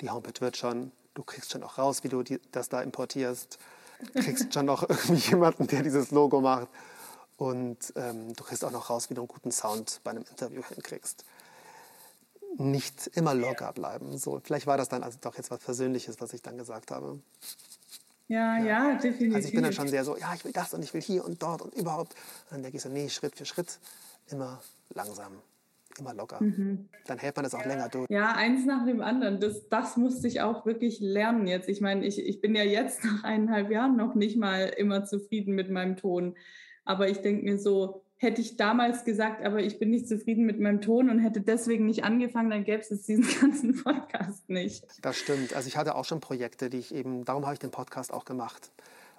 die Homepage wird schon, du kriegst schon auch raus, wie du die, das da importierst, kriegst schon noch [LAUGHS] irgendwie jemanden, der dieses Logo macht und ähm, du kriegst auch noch raus, wie du einen guten Sound bei einem Interview hinkriegst. Nicht immer locker bleiben. So, vielleicht war das dann also doch jetzt was Persönliches, was ich dann gesagt habe. Ja, ja, ja, definitiv. Also ich bin dann schon sehr so, ja, ich will das und ich will hier und dort und überhaupt. Und dann denke ich so, nee, Schritt für Schritt, immer langsam, immer locker. Mhm. Dann hält man das auch länger durch. Ja, eins nach dem anderen. Das, das musste ich auch wirklich lernen jetzt. Ich meine, ich, ich bin ja jetzt nach eineinhalb Jahren noch nicht mal immer zufrieden mit meinem Ton. Aber ich denke mir so, hätte ich damals gesagt, aber ich bin nicht zufrieden mit meinem Ton und hätte deswegen nicht angefangen, dann gäbe es diesen [LAUGHS] ganzen Podcast nicht. Das stimmt. Also ich hatte auch schon Projekte, die ich eben, darum habe ich den Podcast auch gemacht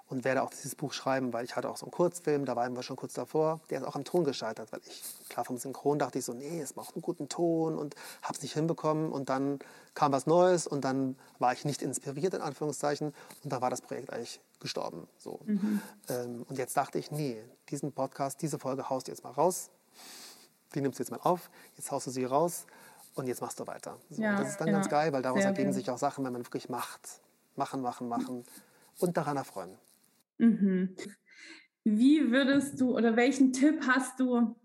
und werde auch dieses Buch schreiben, weil ich hatte auch so einen Kurzfilm, da waren wir schon kurz davor, der ist auch am Ton gescheitert, weil ich, klar vom Synchron dachte ich so, nee, es braucht einen guten Ton und habe es nicht hinbekommen und dann kam was Neues und dann war ich nicht inspiriert, in Anführungszeichen, und da war das Projekt eigentlich gestorben. So. Mhm. Ähm, und jetzt dachte ich, nee, diesen Podcast, diese Folge haust du jetzt mal raus, die nimmst du jetzt mal auf, jetzt haust du sie raus und jetzt machst du weiter. So, ja, das ist dann ja, ganz geil, weil daraus ergeben sich auch Sachen, wenn man wirklich macht. Machen, machen, machen und daran erfreuen. Mhm. Wie würdest du oder welchen Tipp hast du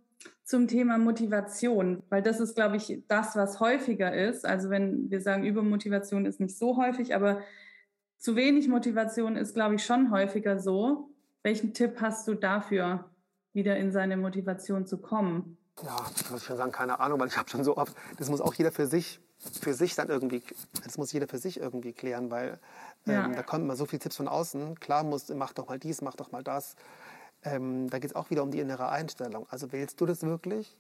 zum Thema Motivation? Weil das ist, glaube ich, das, was häufiger ist. Also wenn wir sagen, Übermotivation ist nicht so häufig, aber zu wenig Motivation ist, glaube ich, schon häufiger so. Welchen Tipp hast du dafür, wieder in seine Motivation zu kommen? Ja, ich muss schon sagen, keine Ahnung, weil ich habe schon so oft, das muss auch jeder für sich, für sich dann irgendwie, das muss jeder für sich irgendwie klären, weil ähm, ja. da kommen immer so viele Tipps von außen. Klar, muss, mach doch mal dies, mach doch mal das. Ähm, da geht es auch wieder um die innere Einstellung. Also willst du das wirklich?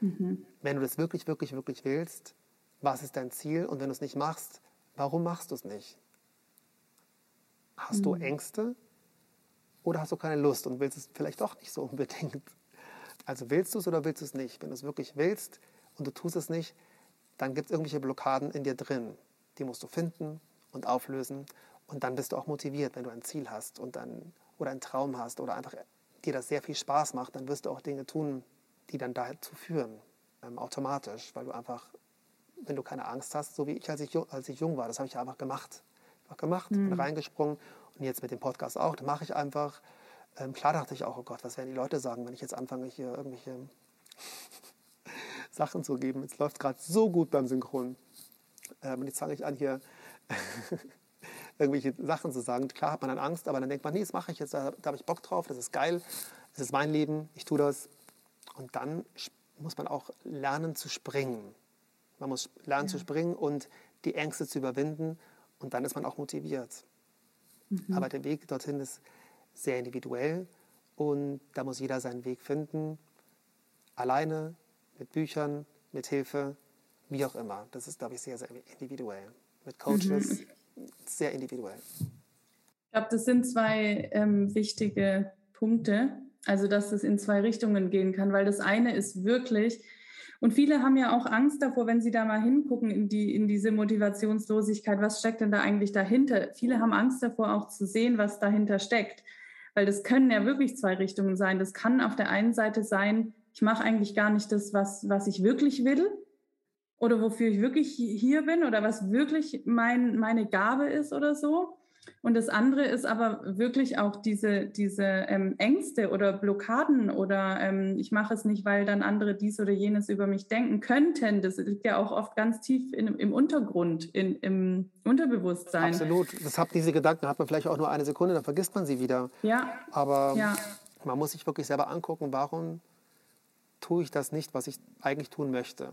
Mhm. Wenn du das wirklich, wirklich, wirklich willst, was ist dein Ziel? Und wenn du es nicht machst, warum machst du es nicht? Hast mhm. du Ängste oder hast du keine Lust und willst es vielleicht doch nicht so [LAUGHS] unbedingt? Also willst du es oder willst du es nicht? Wenn du es wirklich willst und du tust es nicht, dann gibt es irgendwelche Blockaden in dir drin. Die musst du finden und auflösen. Und dann bist du auch motiviert, wenn du ein Ziel hast und dann, oder einen Traum hast oder einfach dir das sehr viel Spaß macht, dann wirst du auch Dinge tun, die dann dazu führen, ähm, automatisch, weil du einfach, wenn du keine Angst hast, so wie ich, als ich, als ich jung war, das habe ich einfach gemacht. Einfach gemacht, mhm. bin reingesprungen und jetzt mit dem Podcast auch, da mache ich einfach ähm, klar dachte ich auch, oh Gott, was werden die Leute sagen, wenn ich jetzt anfange, hier irgendwelche Sachen zu geben. Jetzt läuft gerade so gut beim Synchron. Ähm, und jetzt fange ich an, hier [LAUGHS] irgendwelche Sachen zu sagen. Klar hat man dann Angst, aber dann denkt man, nee, das mache ich jetzt, da, da habe ich Bock drauf, das ist geil, das ist mein Leben, ich tue das. Und dann muss man auch lernen zu springen. Man muss lernen ja. zu springen und die Ängste zu überwinden und dann ist man auch motiviert. Mhm. Aber der Weg dorthin ist sehr individuell und da muss jeder seinen Weg finden, alleine, mit Büchern, mit Hilfe, wie auch immer. Das ist, glaube ich, sehr, sehr individuell. Mit Coaches, mhm. sehr individuell. Ich glaube, das sind zwei ähm, wichtige Punkte. Also, dass es in zwei Richtungen gehen kann, weil das eine ist wirklich, und viele haben ja auch Angst davor, wenn sie da mal hingucken in, die, in diese Motivationslosigkeit, was steckt denn da eigentlich dahinter? Viele haben Angst davor, auch zu sehen, was dahinter steckt. Weil das können ja wirklich zwei Richtungen sein. Das kann auf der einen Seite sein, ich mache eigentlich gar nicht das, was, was ich wirklich will oder wofür ich wirklich hier bin oder was wirklich mein, meine Gabe ist oder so. Und das andere ist aber wirklich auch diese, diese ähm, Ängste oder Blockaden oder ähm, ich mache es nicht, weil dann andere dies oder jenes über mich denken könnten. Das liegt ja auch oft ganz tief in, im Untergrund, in, im Unterbewusstsein. Absolut. Das hat, diese Gedanken hat man vielleicht auch nur eine Sekunde, dann vergisst man sie wieder. Ja. Aber ja. man muss sich wirklich selber angucken, warum tue ich das nicht, was ich eigentlich tun möchte.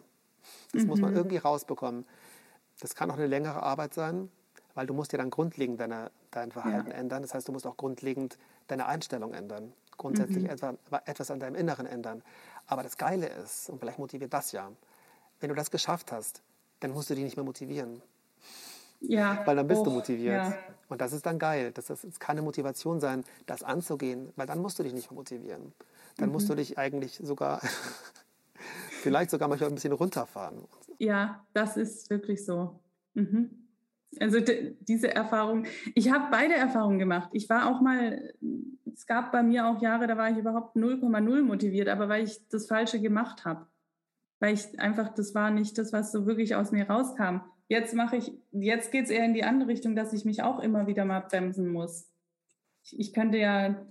Das mhm. muss man mhm. irgendwie rausbekommen. Das kann auch eine längere Arbeit sein weil du musst ja dann grundlegend deine, dein Verhalten ja. ändern. Das heißt, du musst auch grundlegend deine Einstellung ändern, grundsätzlich mhm. etwa, etwas an deinem Inneren ändern. Aber das Geile ist, und vielleicht motiviert das ja, wenn du das geschafft hast, dann musst du dich nicht mehr motivieren. Ja. Weil dann bist oh, du motiviert. Ja. Und das ist dann geil. Das, das kann eine Motivation sein, das anzugehen, weil dann musst du dich nicht mehr motivieren. Dann mhm. musst du dich eigentlich sogar, [LAUGHS] vielleicht sogar manchmal ein bisschen runterfahren. Ja, das ist wirklich so. Mhm. Also diese Erfahrung, ich habe beide Erfahrungen gemacht. Ich war auch mal, es gab bei mir auch Jahre, da war ich überhaupt 0,0 motiviert, aber weil ich das Falsche gemacht habe. Weil ich einfach, das war nicht das, was so wirklich aus mir rauskam. Jetzt mache ich, jetzt geht es eher in die andere Richtung, dass ich mich auch immer wieder mal bremsen muss. Ich, ich könnte ja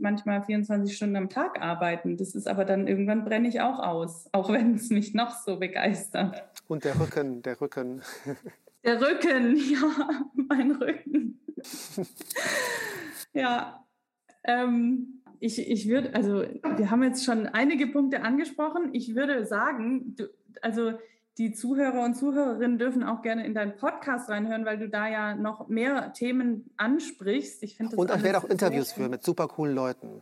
manchmal 24 Stunden am Tag arbeiten. Das ist aber dann irgendwann brenne ich auch aus, auch wenn es mich noch so begeistert. Und der Rücken, der Rücken. [LAUGHS] Der Rücken, [LAUGHS] ja, mein Rücken. [LAUGHS] ja, ähm, ich, ich würde, also wir haben jetzt schon einige Punkte angesprochen. Ich würde sagen, du, also die Zuhörer und Zuhörerinnen dürfen auch gerne in deinen Podcast reinhören, weil du da ja noch mehr Themen ansprichst. Ich finde Und ich werde auch Interviews führen mit super coolen Leuten.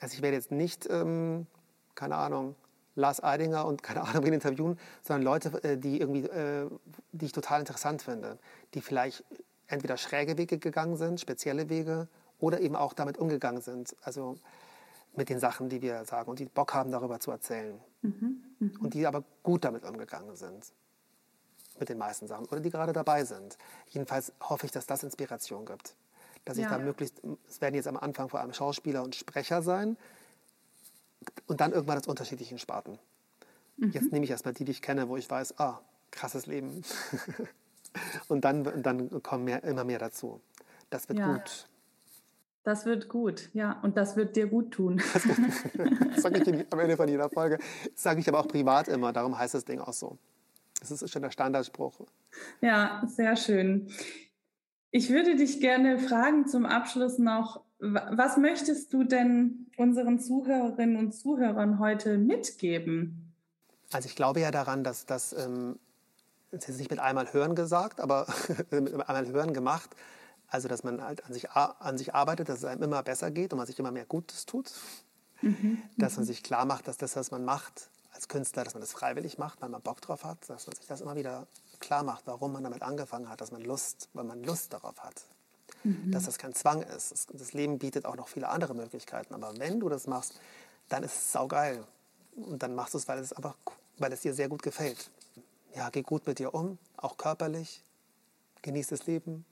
Also ich werde jetzt nicht, ähm, keine Ahnung, Lars Eidinger und keine Ahnung, wen interviewen, sondern Leute, äh, die, irgendwie, äh, die ich total interessant finde, die vielleicht entweder schräge Wege gegangen sind, spezielle Wege, oder eben auch damit umgegangen sind, also mit den Sachen, die wir sagen und die Bock haben, darüber zu erzählen. Mhm, mh. Und die aber gut damit umgegangen sind, mit den meisten Sachen, oder die gerade dabei sind. Jedenfalls hoffe ich, dass das Inspiration gibt. Dass ja. ich da möglichst, es werden jetzt am Anfang vor allem Schauspieler und Sprecher sein, und dann irgendwann aus unterschiedlichen Sparten. Mhm. Jetzt nehme ich erstmal die, die ich kenne, wo ich weiß, ah, krasses Leben. [LAUGHS] und dann, dann kommen mehr, immer mehr dazu. Das wird ja. gut. Das wird gut, ja. Und das wird dir gut tun. [LAUGHS] Das, sage ich am Ende von jeder Folge. Das sage ich aber auch privat immer. Darum heißt das Ding auch so. Das ist schon der Standardspruch. Ja, sehr schön. Ich würde dich gerne fragen zum Abschluss noch, was möchtest du denn unseren Zuhörerinnen und Zuhörern heute mitgeben? Also ich glaube ja daran, dass das, ähm, das ist nicht mit einmal Hören gesagt, aber [LAUGHS] mit einmal Hören gemacht, also, dass man halt an sich, an sich arbeitet, dass es einem immer besser geht und man sich immer mehr Gutes tut. Mhm. Dass man sich klar macht, dass das, was man macht als Künstler, dass man das freiwillig macht, weil man Bock drauf hat, dass man sich das immer wieder klar macht, warum man damit angefangen hat, dass man Lust, weil man Lust darauf hat. Mhm. Dass das kein Zwang ist. Das Leben bietet auch noch viele andere Möglichkeiten. Aber wenn du das machst, dann ist es saugeil. Und dann machst du es, weil es einfach, weil es dir sehr gut gefällt. Ja, geh gut mit dir um, auch körperlich. Genieß das Leben,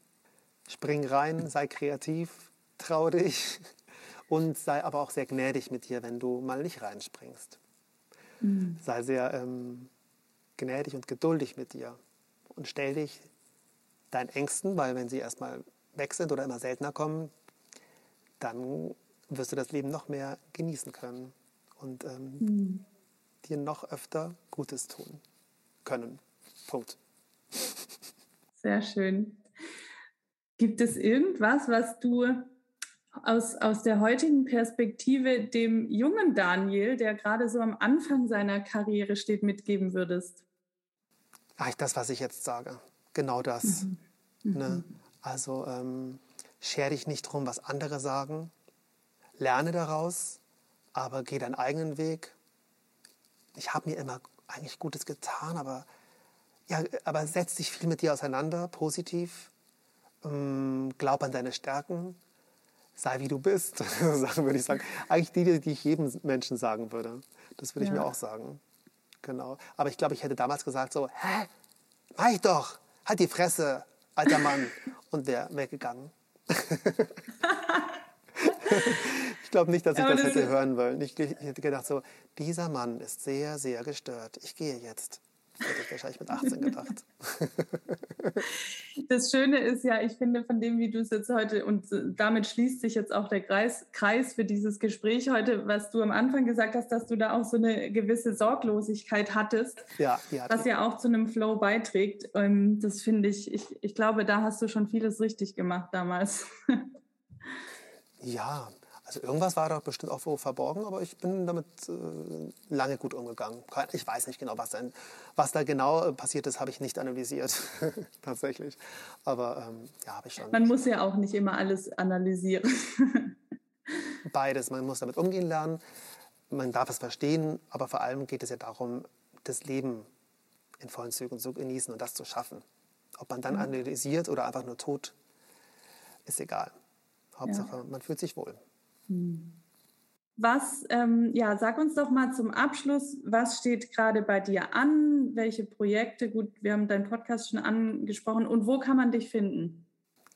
Spring rein, sei kreativ, trau dich [LAUGHS] und sei aber auch sehr gnädig mit dir, wenn du mal nicht reinspringst. Mhm. Sei sehr ähm, gnädig und geduldig mit dir und stell dich deinen Ängsten, weil wenn sie erstmal weg sind oder immer seltener kommen, dann wirst du das Leben noch mehr genießen können und ähm, mhm. dir noch öfter Gutes tun können. Punkt. Sehr schön. Gibt es irgendwas, was du aus, aus der heutigen Perspektive dem jungen Daniel, der gerade so am Anfang seiner Karriere steht, mitgeben würdest? Eigentlich das, was ich jetzt sage. Genau das. Mhm. Ne? Mhm. Also ähm, scher dich nicht drum, was andere sagen. Lerne daraus, aber geh deinen eigenen Weg. Ich habe mir immer eigentlich Gutes getan, aber, ja, aber setz dich viel mit dir auseinander, positiv glaub an deine Stärken, sei wie du bist. [LAUGHS] Sachen würde ich sagen. Eigentlich die, die ich jedem Menschen sagen würde. Das würde ich ja. mir auch sagen. Genau. Aber ich glaube, ich hätte damals gesagt so, hä, mach ich doch, halt die Fresse, alter Mann. [LAUGHS] Und wäre weggegangen. [LAUGHS] ich glaube nicht, dass ich das, das hätte hören wollen. Ich, ich hätte gedacht so, dieser Mann ist sehr, sehr gestört. Ich gehe jetzt. Hätte ich wahrscheinlich mit 18 gedacht. [LAUGHS] Das Schöne ist ja, ich finde, von dem, wie du es jetzt heute, und damit schließt sich jetzt auch der Kreis, Kreis für dieses Gespräch heute, was du am Anfang gesagt hast, dass du da auch so eine gewisse Sorglosigkeit hattest, ja, ja, was ja auch zu einem Flow beiträgt. Ähm, das finde ich, ich, ich glaube, da hast du schon vieles richtig gemacht damals. [LAUGHS] Ja, also irgendwas war da bestimmt auch wo verborgen, aber ich bin damit äh, lange gut umgegangen. Ich weiß nicht genau, was, denn, was da genau äh, passiert ist, habe ich nicht analysiert, [LAUGHS] tatsächlich. Aber ähm, ja, habe ich schon. Man muss ja auch nicht immer alles analysieren. [LAUGHS] Beides. Man muss damit umgehen lernen, man darf es verstehen, aber vor allem geht es ja darum, das Leben in vollen Zügen zu genießen und das zu schaffen. Ob man dann analysiert oder einfach nur tut, ist egal. Hauptsache, ja. man fühlt sich wohl. Was, ähm, ja, sag uns doch mal zum Abschluss, was steht gerade bei dir an? Welche Projekte? Gut, wir haben deinen Podcast schon angesprochen. Und wo kann man dich finden?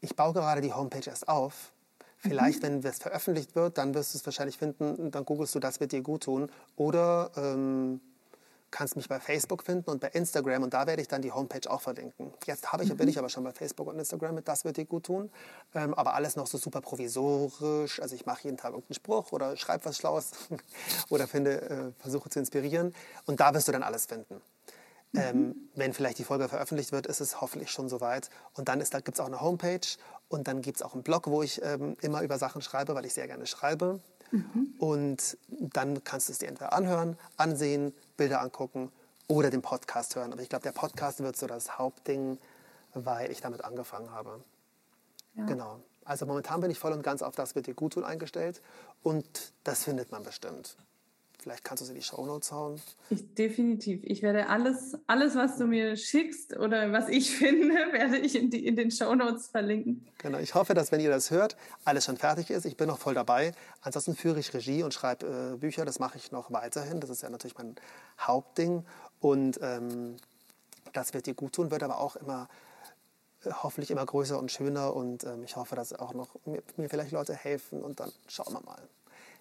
Ich baue gerade die Homepage erst auf. Vielleicht, mhm. wenn es veröffentlicht wird, dann wirst du es wahrscheinlich finden. Dann googelst du, das wird dir gut tun. Oder ähm, kannst mich bei Facebook finden und bei Instagram und da werde ich dann die Homepage auch verlinken. Jetzt habe ich, mhm. bin ich aber schon bei Facebook und Instagram mit Das wird dir gut tun, ähm, aber alles noch so super provisorisch. Also ich mache jeden Tag irgendeinen Spruch oder schreibe was Schlaues [LAUGHS] oder finde, äh, versuche zu inspirieren und da wirst du dann alles finden. Mhm. Ähm, wenn vielleicht die Folge veröffentlicht wird, ist es hoffentlich schon soweit. Und dann da gibt es auch eine Homepage und dann gibt es auch einen Blog, wo ich ähm, immer über Sachen schreibe, weil ich sehr gerne schreibe. Mhm. Und dann kannst du es dir entweder anhören, ansehen, Bilder angucken oder den Podcast hören. Aber ich glaube, der Podcast wird so das Hauptding, weil ich damit angefangen habe. Ja. Genau. Also momentan bin ich voll und ganz auf das wird dir gut tun eingestellt und das findet man bestimmt. Vielleicht kannst du sie in die Shownotes hauen. Ich, definitiv. Ich werde alles, alles, was du mir schickst oder was ich [LAUGHS] finde, werde ich in, die, in den Shownotes verlinken. Genau. Ich hoffe, dass, wenn ihr das hört, alles schon fertig ist. Ich bin noch voll dabei. Ansonsten führe ich Regie und schreibe äh, Bücher. Das mache ich noch weiterhin. Das ist ja natürlich mein Hauptding. Und ähm, das wird dir gut tun, wird aber auch immer äh, hoffentlich immer größer und schöner. Und ähm, ich hoffe, dass auch noch mir, mir vielleicht Leute helfen. Und dann schauen wir mal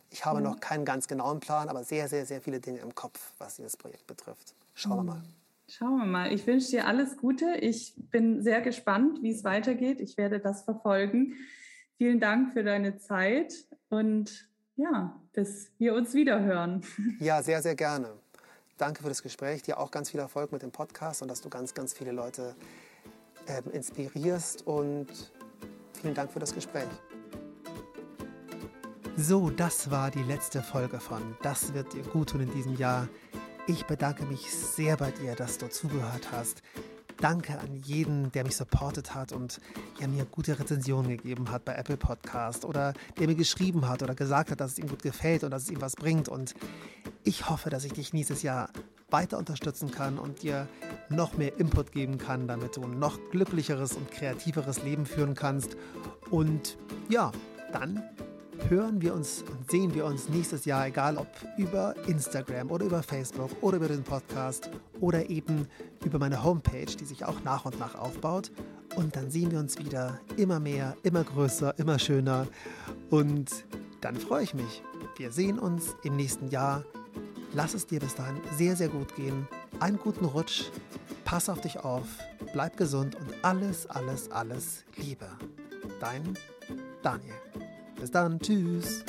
Ich habe mhm. noch keinen ganz genauen Plan, aber sehr, sehr, sehr viele Dinge im Kopf, was dieses Projekt betrifft. Schauen wir mhm. mal. Schauen wir mal. Ich wünsche dir alles Gute. Ich bin sehr gespannt, wie es weitergeht. Ich werde das verfolgen. Vielen Dank für deine Zeit und ja, bis wir uns wieder hören. [LAUGHS] Ja, sehr, sehr gerne. Danke für das Gespräch. Dir auch ganz viel Erfolg mit dem Podcast und dass du ganz, ganz viele Leute äh, inspirierst. Und vielen Dank für das Gespräch. So, das war die letzte Folge von Das wird dir gut tun in diesem Jahr. Ich bedanke mich sehr bei dir, dass du zugehört hast. Danke an jeden, der mich supportet hat und ja, mir gute Rezensionen gegeben hat bei Apple Podcast oder der mir geschrieben hat oder gesagt hat, dass es ihm gut gefällt und dass es ihm was bringt. Und ich hoffe, dass ich dich nächstes Jahr weiter unterstützen kann und dir noch mehr Input geben kann, damit du ein noch glücklicheres und kreativeres Leben führen kannst. Und ja, dann hören wir uns und sehen wir uns nächstes Jahr, egal ob über Instagram oder über Facebook oder über den Podcast oder eben über meine Homepage, die sich auch nach und nach aufbaut. Und dann sehen wir uns wieder immer mehr, immer größer, immer schöner. Und dann freue ich mich. Wir sehen uns im nächsten Jahr. Lass es dir bis dahin sehr, sehr gut gehen. Einen guten Rutsch. Pass auf dich auf. Bleib gesund und alles, alles, alles Liebe. Dein Daniel. Bis dann, tschüss.